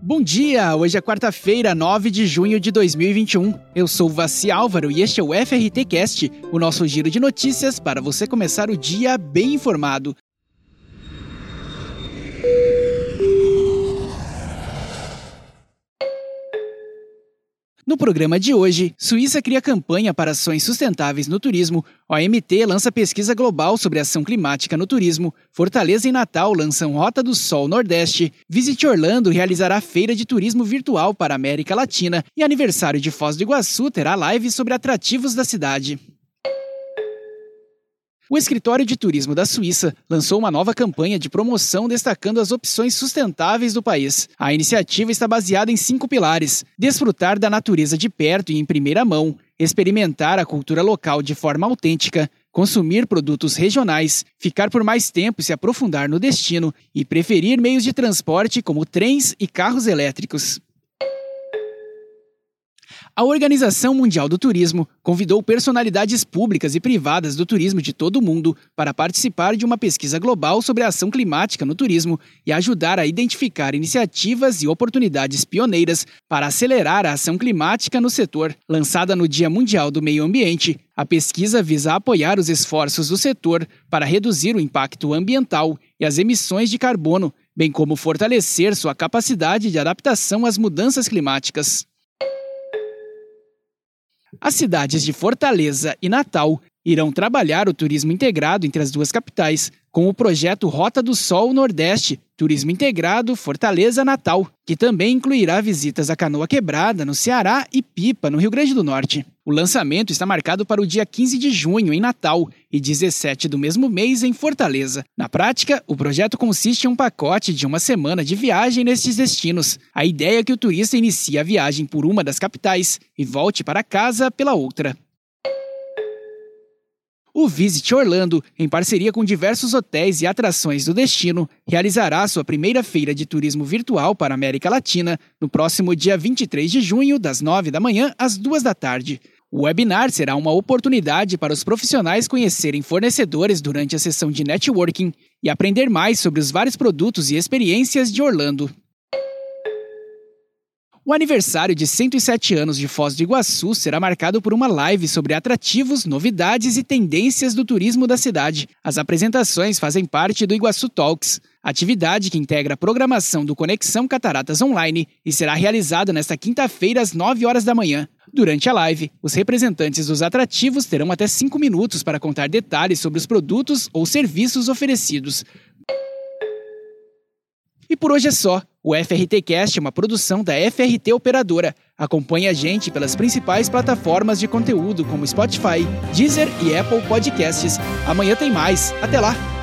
Bom dia! Hoje é quarta-feira, 9 de junho de 2021. Eu sou Vassi Álvaro e este é o FRT Cast, o nosso giro de notícias para você começar o dia bem informado. No programa de hoje, Suíça cria campanha para ações sustentáveis no turismo, OMT lança pesquisa global sobre ação climática no turismo, Fortaleza e Natal lançam Rota do Sol Nordeste, Visite Orlando realizará feira de turismo virtual para a América Latina. E aniversário de Foz do Iguaçu terá live sobre atrativos da cidade. O Escritório de Turismo da Suíça lançou uma nova campanha de promoção destacando as opções sustentáveis do país. A iniciativa está baseada em cinco pilares: desfrutar da natureza de perto e em primeira mão, experimentar a cultura local de forma autêntica, consumir produtos regionais, ficar por mais tempo e se aprofundar no destino e preferir meios de transporte como trens e carros elétricos. A Organização Mundial do Turismo convidou personalidades públicas e privadas do turismo de todo o mundo para participar de uma pesquisa global sobre a ação climática no turismo e ajudar a identificar iniciativas e oportunidades pioneiras para acelerar a ação climática no setor. Lançada no Dia Mundial do Meio Ambiente, a pesquisa visa apoiar os esforços do setor para reduzir o impacto ambiental e as emissões de carbono, bem como fortalecer sua capacidade de adaptação às mudanças climáticas. As cidades de Fortaleza e Natal irão trabalhar o turismo integrado entre as duas capitais, com o projeto Rota do Sol Nordeste, Turismo Integrado Fortaleza Natal, que também incluirá visitas à Canoa Quebrada, no Ceará, e Pipa, no Rio Grande do Norte. O lançamento está marcado para o dia 15 de junho, em Natal, e 17 do mesmo mês, em Fortaleza. Na prática, o projeto consiste em um pacote de uma semana de viagem nestes destinos. A ideia é que o turista inicie a viagem por uma das capitais e volte para casa pela outra. O Visit Orlando, em parceria com diversos hotéis e atrações do destino, realizará sua primeira feira de turismo virtual para a América Latina no próximo dia 23 de junho, das 9 da manhã às 2 da tarde. O webinar será uma oportunidade para os profissionais conhecerem fornecedores durante a sessão de networking e aprender mais sobre os vários produtos e experiências de Orlando. O aniversário de 107 anos de Foz do Iguaçu será marcado por uma live sobre atrativos, novidades e tendências do turismo da cidade. As apresentações fazem parte do Iguaçu Talks, atividade que integra a programação do Conexão Cataratas Online e será realizada nesta quinta-feira às 9 horas da manhã. Durante a live, os representantes dos atrativos terão até 5 minutos para contar detalhes sobre os produtos ou serviços oferecidos. E por hoje é só. O FRT Cast é uma produção da FRT Operadora. Acompanhe a gente pelas principais plataformas de conteúdo como Spotify, Deezer e Apple Podcasts. Amanhã tem mais. Até lá!